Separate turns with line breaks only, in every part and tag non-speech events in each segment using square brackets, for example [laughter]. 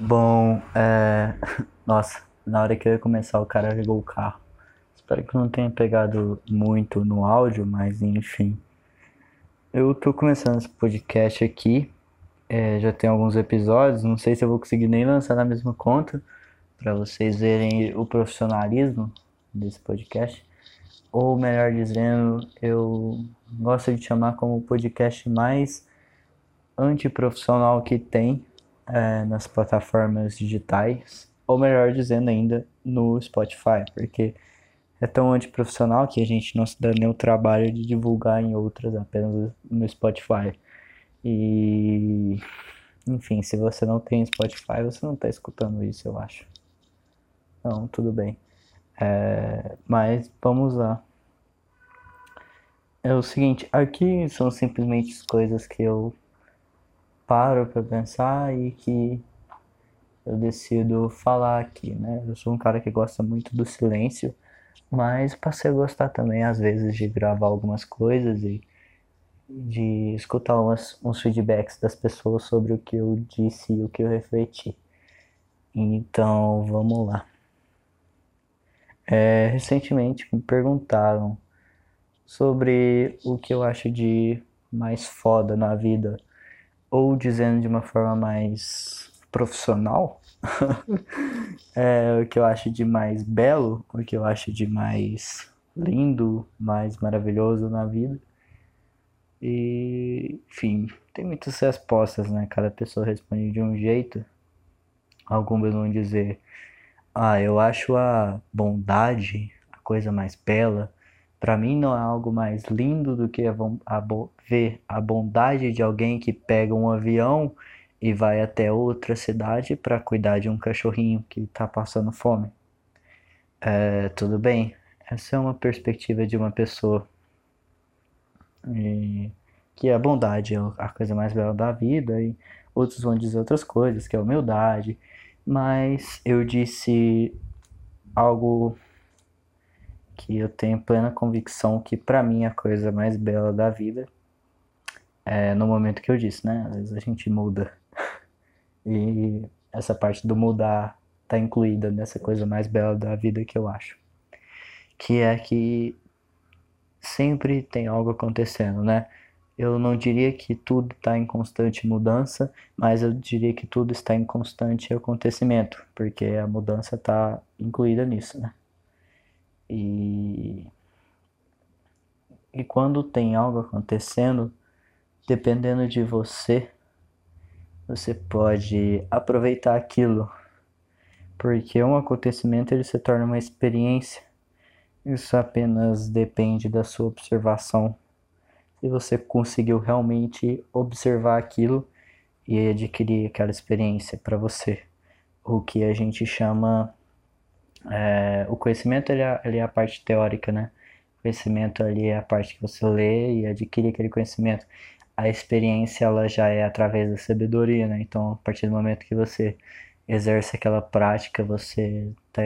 Bom, é... [laughs] Nossa, na hora que eu ia começar, o cara ligou o carro. Espero que não tenha pegado muito no áudio, mas enfim. Eu tô começando esse podcast aqui. É, já tem alguns episódios, não sei se eu vou conseguir nem lançar na mesma conta, para vocês verem o profissionalismo desse podcast. Ou melhor dizendo, eu gosto de chamar como o podcast mais antiprofissional que tem é, nas plataformas digitais, ou melhor dizendo ainda, no Spotify, porque é tão antiprofissional que a gente não se dá nem o trabalho de divulgar em outras, apenas no Spotify. E enfim, se você não tem Spotify, você não está escutando isso, eu acho. Não, tudo bem. É, mas vamos lá. É o seguinte, aqui são simplesmente coisas que eu paro para pensar e que eu decido falar aqui, né? Eu sou um cara que gosta muito do silêncio, mas passei a gostar também às vezes de gravar algumas coisas e de escutar umas, uns feedbacks das pessoas sobre o que eu disse e o que eu refleti. Então, vamos lá. É, recentemente me perguntaram sobre o que eu acho de mais foda na vida ou dizendo de uma forma mais profissional, [laughs] é, o que eu acho de mais belo, o que eu acho de mais lindo, mais maravilhoso na vida. E, enfim, tem muitas respostas, né? Cada pessoa responde de um jeito. Algumas vão dizer: Ah, eu acho a bondade a coisa mais bela. Para mim não é algo mais lindo do que a, a, ver a bondade de alguém que pega um avião e vai até outra cidade para cuidar de um cachorrinho que está passando fome. É, tudo bem, essa é uma perspectiva de uma pessoa. E, que a bondade é a coisa mais bela da vida, e outros vão dizer outras coisas, que é humildade. Mas eu disse algo que eu tenho plena convicção que para mim a coisa mais bela da vida é no momento que eu disse, né? Às vezes a gente muda. [laughs] E essa parte do mudar tá incluída nessa coisa mais bela da vida que eu acho. Que é que sempre tem algo acontecendo, né? Eu não diria que tudo está em constante mudança, mas eu diria que tudo está em constante acontecimento, porque a mudança está incluída nisso, né? E quando tem algo acontecendo, dependendo de você, você pode aproveitar aquilo, porque um acontecimento ele se torna uma experiência. Isso apenas depende da sua observação. Se você conseguiu realmente observar aquilo e adquirir aquela experiência para você, o que a gente chama é, o conhecimento ele é, ele é, a parte teórica, né? Conhecimento ali é a parte que você lê e adquire aquele conhecimento. A experiência ela já é através da sabedoria, né? Então, a partir do momento que você exerce aquela prática, você está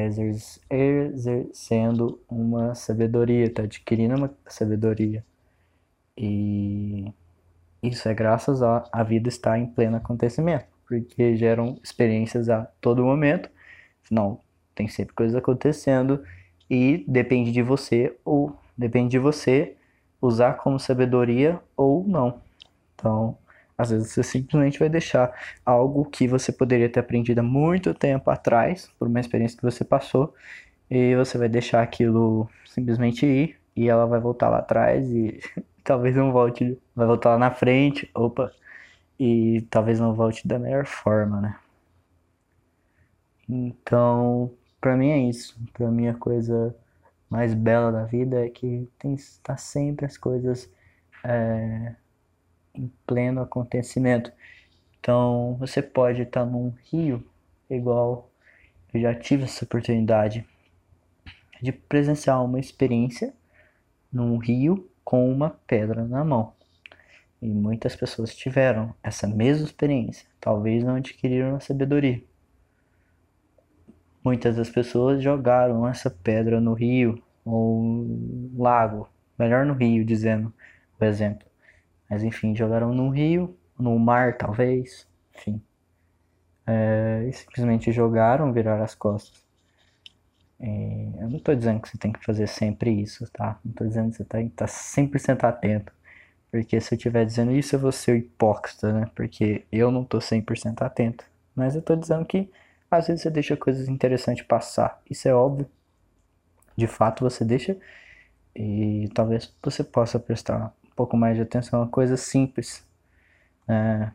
exercendo uma sabedoria, está adquirindo uma sabedoria. E isso é graças a a vida estar em pleno acontecimento, porque geram experiências a todo momento. Não, tem sempre coisas acontecendo e depende de você ou depende de você usar como sabedoria ou não. Então, às vezes você simplesmente vai deixar algo que você poderia ter aprendido há muito tempo atrás, por uma experiência que você passou, e você vai deixar aquilo simplesmente ir e ela vai voltar lá atrás e [laughs] talvez não volte, vai voltar lá na frente, opa, e talvez não volte da melhor forma, né? Então, para mim é isso. Para mim a coisa mais bela da vida é que tem está sempre as coisas é, em pleno acontecimento. Então você pode estar num rio, igual eu já tive essa oportunidade de presenciar uma experiência num rio com uma pedra na mão. E muitas pessoas tiveram essa mesma experiência, talvez não adquiriram a sabedoria. Muitas das pessoas jogaram essa pedra no rio ou lago, melhor no rio, dizendo o exemplo. Mas enfim, jogaram no rio, no mar talvez, enfim. é, e simplesmente jogaram, viraram as costas. E eu não estou dizendo que você tem que fazer sempre isso, tá? Não estou dizendo que você tem que estar 100% atento. Porque se eu estiver dizendo isso, eu vou ser hipócrita, né? Porque eu não estou 100% atento. Mas eu estou dizendo que às vezes você deixa coisas interessantes passar. Isso é óbvio. De fato, você deixa. E talvez você possa prestar um pouco mais de atenção a coisas simples. Né?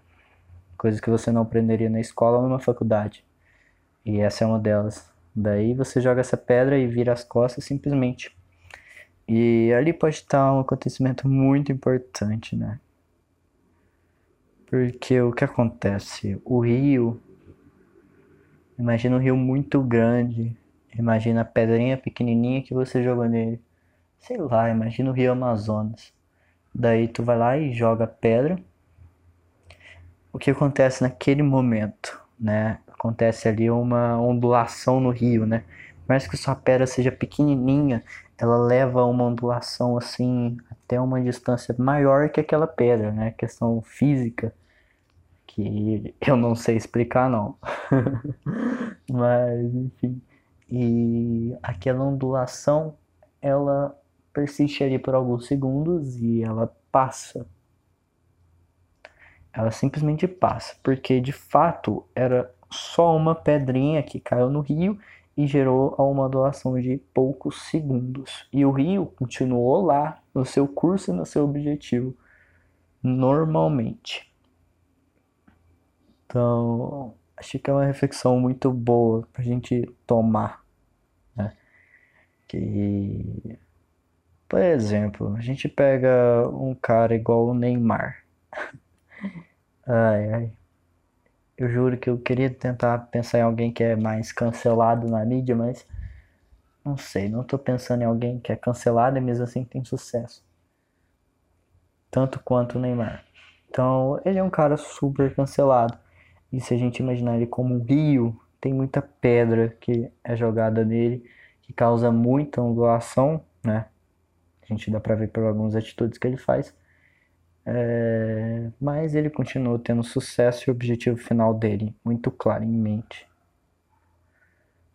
Coisas que você não aprenderia na escola ou numa faculdade. E essa é uma delas. Daí você joga essa pedra e vira as costas simplesmente. E ali pode estar um acontecimento muito importante, né? Porque o que acontece? O rio. Imagina um rio muito grande. Imagina a pedrinha pequenininha que você jogou nele. Sei lá, imagina o rio Amazonas. Daí tu vai lá e joga a pedra o que acontece naquele momento, né? Acontece ali uma ondulação no rio, né? Mas que sua pedra seja pequenininha, ela leva uma ondulação assim até uma distância maior que aquela pedra, né? Questão física que eu não sei explicar não. [laughs] Mas enfim, e aquela ondulação ela persiste ali por alguns segundos e ela passa ela simplesmente passa, porque de fato era só uma pedrinha que caiu no rio e gerou uma doação de poucos segundos. E o rio continuou lá no seu curso e no seu objetivo normalmente. Então, acho que é uma reflexão muito boa para a gente tomar. Né? Que, por exemplo, a gente pega um cara igual o Neymar. [laughs] Ai, ai. Eu juro que eu queria tentar pensar em alguém que é mais cancelado na mídia, mas não sei, não tô pensando em alguém que é cancelado e mesmo assim tem sucesso. Tanto quanto o Neymar. Então, ele é um cara super cancelado. E se a gente imaginar ele como um rio, tem muita pedra que é jogada nele, que causa muita ondulação, né? A gente dá pra ver por algumas atitudes que ele faz. É, mas ele continuou tendo sucesso e o objetivo final dele muito claro em mente.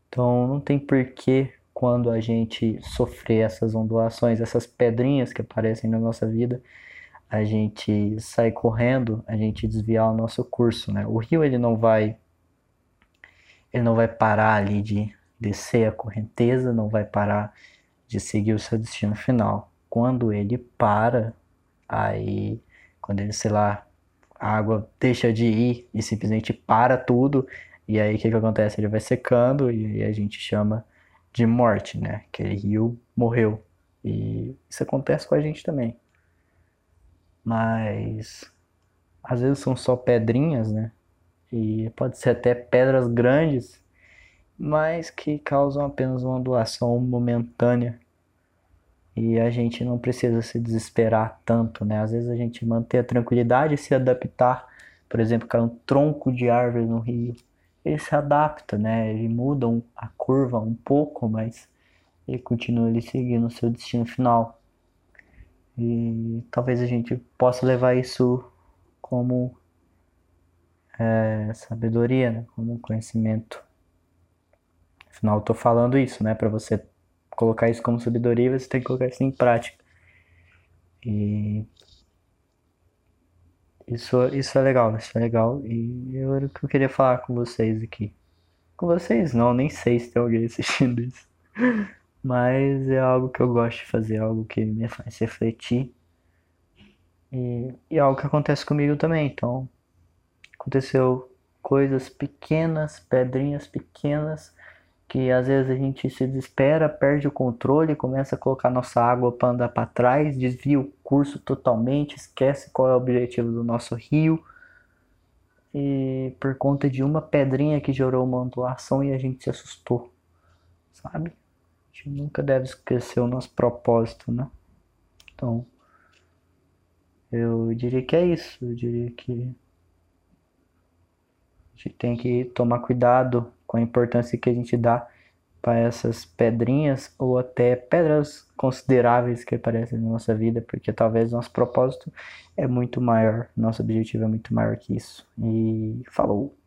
Então não tem porquê quando a gente sofrer essas ondulações, essas pedrinhas que aparecem na nossa vida, a gente sair correndo, a gente desviar o nosso curso, né? O rio ele não vai ele não vai parar ali de descer a correnteza, não vai parar de seguir o seu destino final. Quando ele para, Aí, quando ele, sei lá, a água deixa de ir e simplesmente para tudo, e aí o que, que acontece? Ele vai secando e aí a gente chama de morte, né? Aquele rio morreu. E isso acontece com a gente também. Mas às vezes são só pedrinhas, né? E pode ser até pedras grandes, mas que causam apenas uma doação momentânea e a gente não precisa se desesperar tanto, né? Às vezes a gente manter a tranquilidade e se adaptar. Por exemplo, cai um tronco de árvore no rio. Ele se adapta, né? Ele muda a curva um pouco, mas ele continua ele seguindo o seu destino final. E talvez a gente possa levar isso como é, sabedoria, né? como conhecimento. Afinal, eu tô falando isso, né? Para você colocar isso como sabedoria, você tem que colocar isso em prática. E isso, isso é legal, isso é legal. E eu era o que eu queria falar com vocês aqui. Com vocês não, nem sei se tem alguém [laughs] assistindo isso. Mas é algo que eu gosto de fazer, algo que me faz refletir. E, e é algo que acontece comigo também. Então, aconteceu coisas pequenas, pedrinhas pequenas que às vezes a gente se desespera, perde o controle, começa a colocar nossa água para andar para trás, desvia o curso totalmente, esquece qual é o objetivo do nosso rio. E por conta de uma pedrinha que gerou uma ondulação e a gente se assustou, sabe? Gente nunca deve esquecer o nosso propósito, né? Então, eu diria que é isso. Eu diria que a gente tem que tomar cuidado com a importância que a gente dá para essas pedrinhas ou até pedras consideráveis que aparecem na nossa vida, porque talvez nosso propósito é muito maior, nosso objetivo é muito maior que isso. E falou!